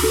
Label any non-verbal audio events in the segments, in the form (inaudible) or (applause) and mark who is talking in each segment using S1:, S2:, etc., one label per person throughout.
S1: 嗨，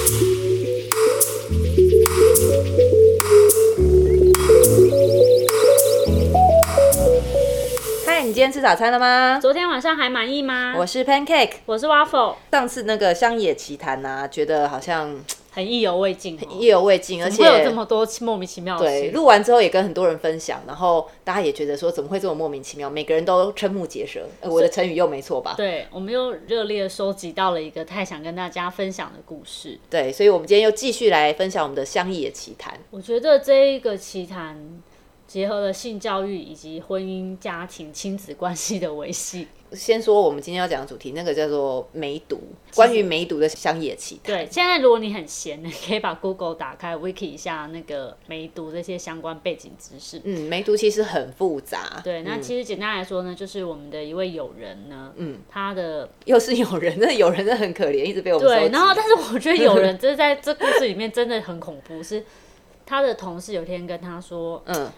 S1: 你今天吃早餐了吗？
S2: 昨天晚上还满意吗？
S1: 我是 Pancake。
S2: 我是 Waffle，
S1: 上次那个乡野奇谈呐、觉得好像
S2: 很意犹未尽、哦，
S1: 意犹未尽，而且
S2: 会有这么多莫名其妙的
S1: 对，录完之后也跟很多人分享，然后大家也觉得说怎么会这么莫名其妙，每个人都瞠目结舌。呃我的成语又没错吧？
S2: 对，我们又热烈收集到了一个太想跟大家分享的故事。
S1: 对，所以我们今天又继续来分享我们的乡野奇谈。
S2: 我觉得这一个奇谈结合了性教育以及婚姻、家庭、亲子关系的维系。
S1: 先说我们今天要讲的主题，那个叫做梅毒，关于梅毒的乡野奇谈。
S2: 对，现在如果你很闲，你可以把 Google 打开，Wiki 一下那个梅毒这些相关背景知识。
S1: 嗯，梅毒其实很复杂。
S2: 对，那
S1: 嗯
S2: 其实简单来说呢，就是我们的一位友人呢，嗯，他的
S1: 又是友人，那友人真的很可怜，一直被我们收
S2: 对，然后但是我觉得友人 (laughs) 就是在这故事里面真的很恐怖，是他的同事有天跟他说，
S1: 嗯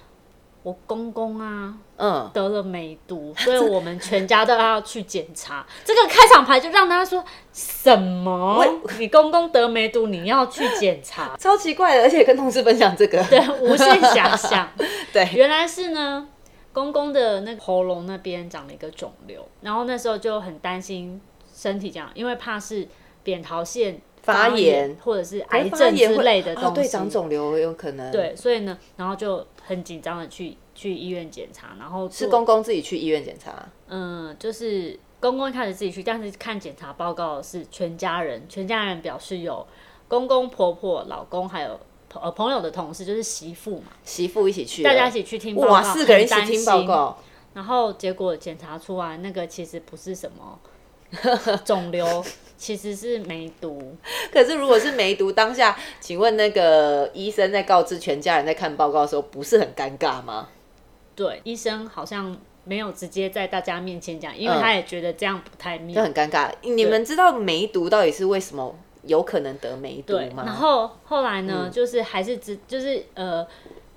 S2: 我公公啊
S1: 嗯，
S2: 得了梅毒，所以我们全家都要去检查。(laughs) 这个开场牌就让他说什么？你公公得梅毒，你要去检查？(laughs)
S1: 超奇怪的，而且跟同事分享这个。(laughs)
S2: 对，无限遐想。
S1: 对，
S2: 原来是呢，公公的那个喉咙那边长了一个肿瘤，然后那时候就很担心身体这样，因为怕是扁桃腺
S1: 发炎
S2: 炎或者是癌症之类的东西。
S1: 哦，对，长肿瘤有可能。，
S2: 对，所以呢，然后就很紧张的去去医院检查，然后
S1: 是公公自己去医院检查。
S2: 嗯，就是公公一开始自己去，但是看检查报告是全家人，全家人表示有公公婆婆、老公还有朋呃朋友的同事，就是媳妇嘛，
S1: 媳妇一起去，
S2: 大家一起去听报告，
S1: 哇，四个人一起听报告，
S2: 然后结果检查出来，那个其实不是什么 (laughs) 肿瘤，其实是梅毒。(laughs)
S1: 可是如果是梅毒当下，请问那个医生在告知全家人在看报告的时候，不是很尴尬吗？
S2: 对，医生好像没有直接在大家面前讲，因为
S1: 嗯
S2: 他也觉得这样不太妙
S1: 就
S2: 妙。
S1: 很尴尬。你们知道梅毒到底是为什么有可能得梅毒，吗？
S2: 然后后来呢，
S1: 嗯
S2: 就是还是只就是呃，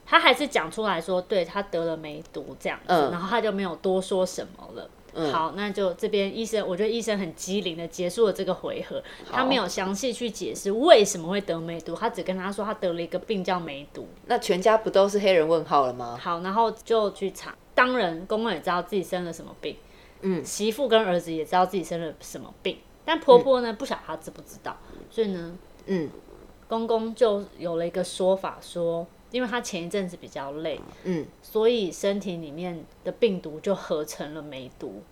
S2: 他还是讲出来说，对他得了梅毒这样子，
S1: 嗯
S2: 然后他就没有多说什么了。好，那就这边医生，我觉得医生很机灵的结束了这个回合，他没有详细去解释为什么会得梅毒，他只跟他说他得了一个病叫梅毒。
S1: 那全家不都是黑人问号了吗？
S2: 好，然后就去查，当然公公也知道自己生了什么病，嗯，媳妇跟儿子也知道自己生了什么病，但婆婆呢、不晓得她知不知道，所以呢，
S1: 嗯，
S2: 公公就有了一个说法说，因为他前一阵子比较累，
S1: 嗯，
S2: 所以身体里面的病毒就合成了梅毒。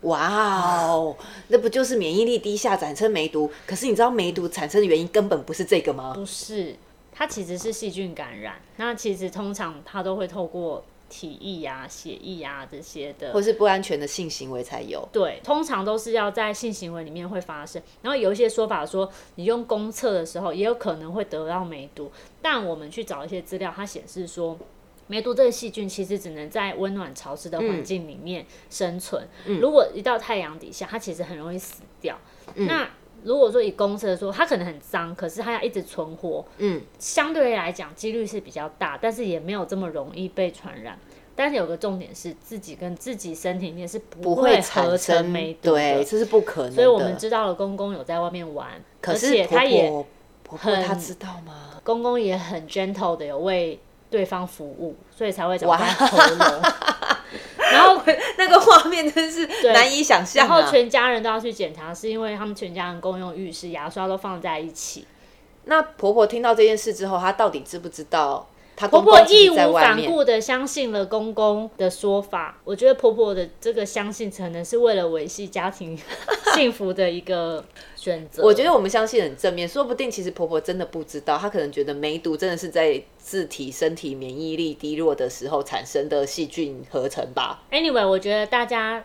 S1: 哇哦，那不就是免疫力低下产生梅毒？可是你知道梅毒产生的原因根本不是这个吗？
S2: 不是，它其实是细菌感染。那其实通常它都会透过体液呀、血液呀这些的
S1: 或是不安全的性行为才有？
S2: 对，通常都是要在性行为里面会发生。然后有一些说法说，你用公厕的时候也有可能会得到梅毒，但我们去找一些资料，它显示说。梅毒这个细菌其实只能在温暖潮湿的环境里面生存，如果一到太阳底下，它其实很容易死掉。那如果说以公厕说，它可能很脏，可是它要一直存活，
S1: 嗯，
S2: 相对来讲几率是比较大，但是也没有这么容易被传染。但是有个重点是，自己跟自己身体里面是不
S1: 不
S2: 会合
S1: 产
S2: 成梅毒的，
S1: 对，这是不可能的。
S2: 所以我们知道了公公有在外面玩，而
S1: 可是婆
S2: 且他也
S1: 婆婆婆
S2: 很
S1: 她知道吗？
S2: 公公也很 gentle 的有为对方服务，所以才会找
S1: 哇
S2: 在喉咙。(laughs) 然后，
S1: 那个画面真是难以想象啊！
S2: 然后全家人都要去检查，是因为他们全家人共用浴室，牙刷都放在一起。
S1: 那婆婆听到这件事之后，她到底知不知道她
S2: 婆婆义无？反顾的相信了公公的说法，我觉得婆婆的这个相信可能是为了维系家庭 (laughs) 幸福的一个选择。
S1: 我觉得我们相信很正面，说不定其实婆婆真的不知道，她可能觉得梅毒真的是在自体身体免疫力低落的时候产生的细菌合成吧。
S2: Anyway，我觉得大家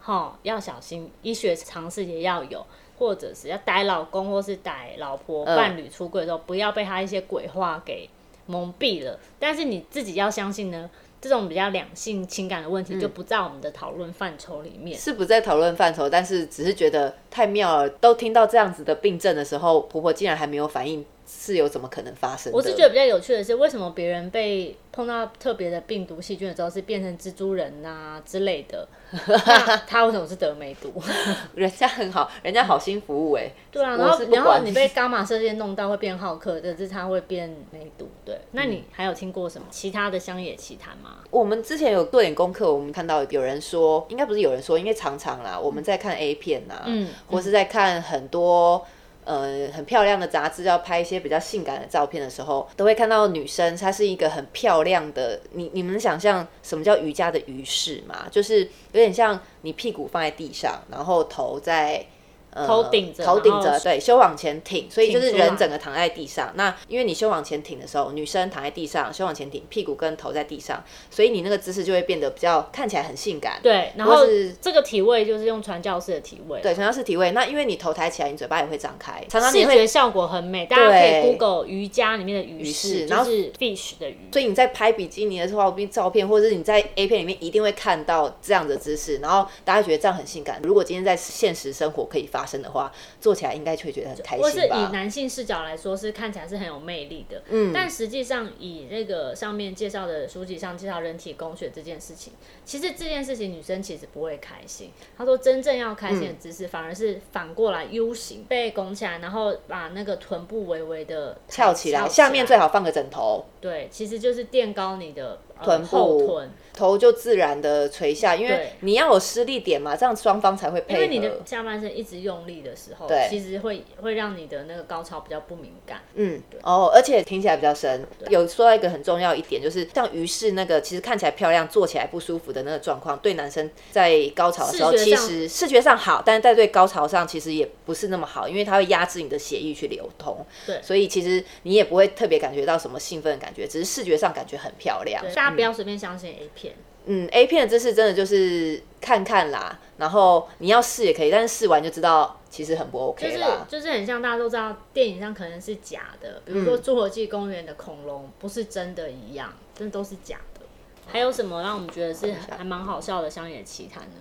S2: 哈要小心，医学常识也要有，或者是要逮老公或是逮老婆、
S1: 嗯
S2: 伴侣出轨的时候，不要被他一些鬼话给蒙蔽了。但是你自己要相信呢，这种比较两性情感的问题就不在我们的讨论范畴里面。
S1: 是不在讨论范畴，但是只是觉得太妙了。都听到这样子的病症的时候，婆婆竟然还没有反应，是有怎么可能发生的？
S2: 我是觉得比较有趣的是，为什么别人被碰到特别的病毒细菌的时候是变成蜘蛛人呐、之类的，(laughs) 他为什么是得梅毒？(laughs)
S1: 人家很好，人家好心服务哎、
S2: 对啊，然后然后你被伽马射线弄到会变好客，可是他会变梅毒。对，那
S1: 嗯
S2: 你还有听过什么其他的乡野奇谈吗？
S1: 我们之前有做点功课，我们看到有人说，应该不是有人说，因为常常啦，我们在看 A 片呐、
S2: 嗯
S1: 或是在看很多。呃，很漂亮的杂志要拍一些比较性感的照片的时候，都会看到女生，她是一个很漂亮的。你你们想象什么叫瑜伽的鱼式吗？就是有点像你屁股放在地上，然后头在。呃
S2: 头顶着
S1: 头顶着，对，胸往前挺，所以就是人整个躺在地上。那因为你胸往前挺的时候，女生躺在地上，胸往前挺，屁股跟头在地上，所以你那个姿势就会变得比较看起来很性感。
S2: 对，然后
S1: 是
S2: 这个体位就是用传教士的体位，
S1: 对，传教士体位。那因为你头抬起来，你嘴巴也会张开，常常你会，
S2: 视觉效果很美，大家可以 Google 瑜伽里面的鱼式，
S1: 式然后
S2: 就是 fish 的鱼。
S1: 所以你在拍比基尼的时候，照片或者是你在 A 片里面一定会看到这样的姿势，然后大家觉得这样很性感。如果今天在现实生活可以发生的话，做起来应该就会觉得很开心
S2: 或是以？男性视角来说，是看起来是很有魅力的。嗯，但实际上以那个上面介绍的书籍上介绍人体工学这件事情，其实这件事情女生其实不会开心。她说真正要开心的姿势，反而是反过来 U 型，被拱起来，然后把那个臀部微微的
S1: 翘起来，下面最好放个枕头，
S2: 对，其实就是垫高你的、呃、
S1: 臀部
S2: 后臀，
S1: 头就自然的垂下，因为你要有施力点嘛，这样双方才会配合。
S2: 因为你的下半身一直用力的时候，
S1: 对
S2: 其实会会让你的那个高潮比较不敏感。
S1: 嗯，哦，而且听起来比较深。有说到一个很重要一点，就是像于是那个，其实看起来漂亮，做起来不舒服的那个状况，对男生在高潮的时候，其实视觉上好，但是在对高潮上其实也不是那么好，因为它会压制你的血液去流通。
S2: 对
S1: 所以其实你也不会特别感觉到什么兴奋的感觉，只是视觉上感觉很漂亮。
S2: 大家不要随便相信 A 片。
S1: 嗯，A 片的知识真的就是看看啦，然后你要试也可以，但是试完就知道其实很不 OK
S2: 就是。就是很像大家都知道，电影上可能是假的，比如
S1: 嗯
S2: 说《侏罗纪公园》的恐龙不是真的一样，真的都是假的。还有什么让我们觉得是还蛮好笑的乡野奇谈呢？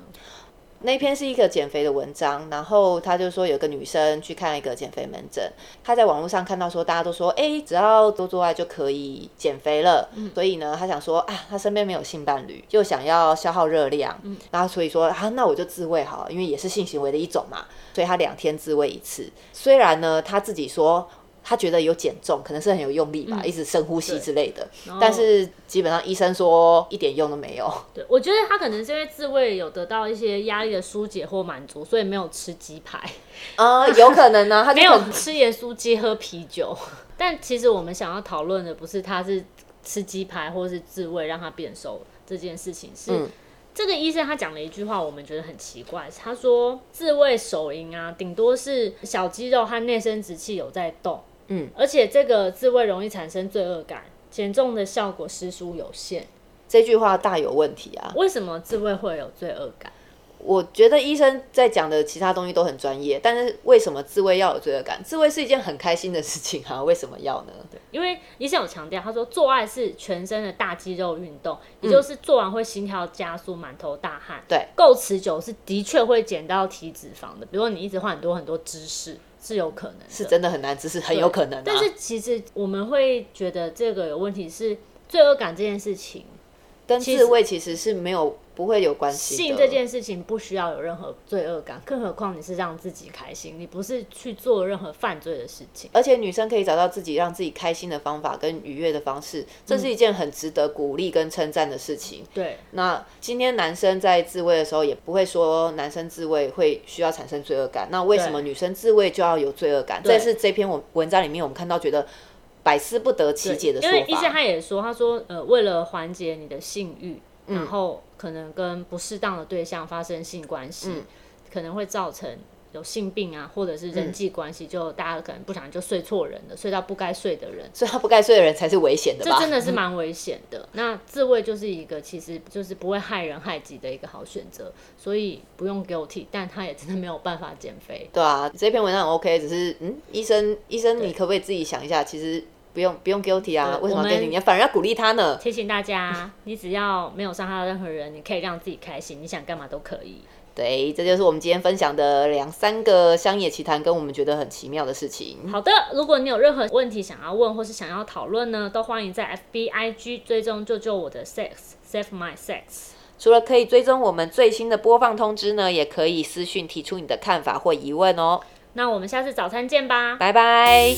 S1: 那篇是一个减肥的文章，然后他就说有个女生去看一个减肥门诊，她在网络上看到说大家都说，哎、只要多做爱就可以减肥了，所以呢，她想说啊，她身边没有性伴侣，就想要消耗热量，然后所以说啊，那我就自慰好了，因为也是性行为的一种嘛，所以她两天自慰一次。虽然呢，她自己说。她觉得有减重，可能是很有用力吧，一直深呼吸之类的。但是基本上医生说一点用都没有。
S2: 对，我觉得他可能是因为自慰有得到一些压力的疏解或满足，所以没有吃鸡排，
S1: 啊、(laughs) 有可能呢、他 (laughs)
S2: 没有吃盐酥鸡、喝啤酒。(laughs) 但其实我们想要讨论的不是他是吃鸡排或是自慰让他变瘦这件事情，是、
S1: 嗯
S2: 这个医生他讲了一句话，我们觉得很奇怪。他说自慰手淫啊，顶多是小肌肉和内生殖器有在动，
S1: 嗯，
S2: 而且这个自慰容易产生罪恶感，减重的效果实属有限。
S1: 这句话大有问题啊！
S2: 为什么自慰会有罪恶感？
S1: 我觉得医生在讲的其他东西都很专业，但是为什么自慰要有罪恶感？自慰是一件很开心的事情啊，(laughs) 为什么要呢？
S2: 因为医生有强调，他说做爱是全身的大肌肉运动，也就是做完会心跳加速、满头大汗。
S1: 对，
S2: 够持久是的确会减到体脂肪的。比如说你一直换很多很多姿势，是有可能的，
S1: 是真的很难，只是很有可能、啊。
S2: 但是其实我们会觉得这个有问题是罪恶感这件事情，
S1: 跟自卫其实是没有不会有关系。
S2: 性这件事情不需要有任何罪恶感，更何况你是让自己开心，你不是去做任何犯罪的事情。
S1: 而且女生可以找到自己让自己开心的方法跟愉悦的方式，这是一件很值得鼓励跟称赞的事情。
S2: 对，
S1: 那今天男生在自慰的时候，也不会说男生自慰会需要产生罪恶感。那为什么女生自慰就要有罪恶感？这是这篇文文章里面我们看到觉得百思不得其解的说法
S2: 因为医生。他也说，他说呃，为了缓解你的性欲，
S1: 嗯
S2: 然后可能跟不适当的对象发生性关系，
S1: 嗯
S2: 可能会造成有性病啊，或者是人际关系，就大家可能不想就睡错人了，睡到不该睡的人。
S1: 睡到不该睡的人才是危险的吧？
S2: 这真的是 (laughs) 蛮危险的。那自慰就是一个其实就是不会害人害己的一个好选择，所以不用 guilty，但他也真的没有办法减肥。
S1: 对啊，这篇文章很 OK，只是嗯，医生医生，你可不可以自己想一下？其实不用不用 guilty 啊，为什么 guilty？你反而要鼓励他呢？
S2: 提醒大家，你只要没有伤害到任何人，你可以让自己开心，你想干嘛都可以。
S1: 对，这就是我们今天分享的两三个乡野奇谈，跟我们觉得很奇妙的事情。
S2: 好的，如果你有任何问题想要问或是想要讨论呢，都欢迎在 FBIG 追踪救救我的 sex，save my sex。
S1: 除了可以追踪我们最新的播放通知呢，也可以私讯提出你的看法或疑问哦。
S2: 那我们下次早餐见吧，
S1: 拜拜。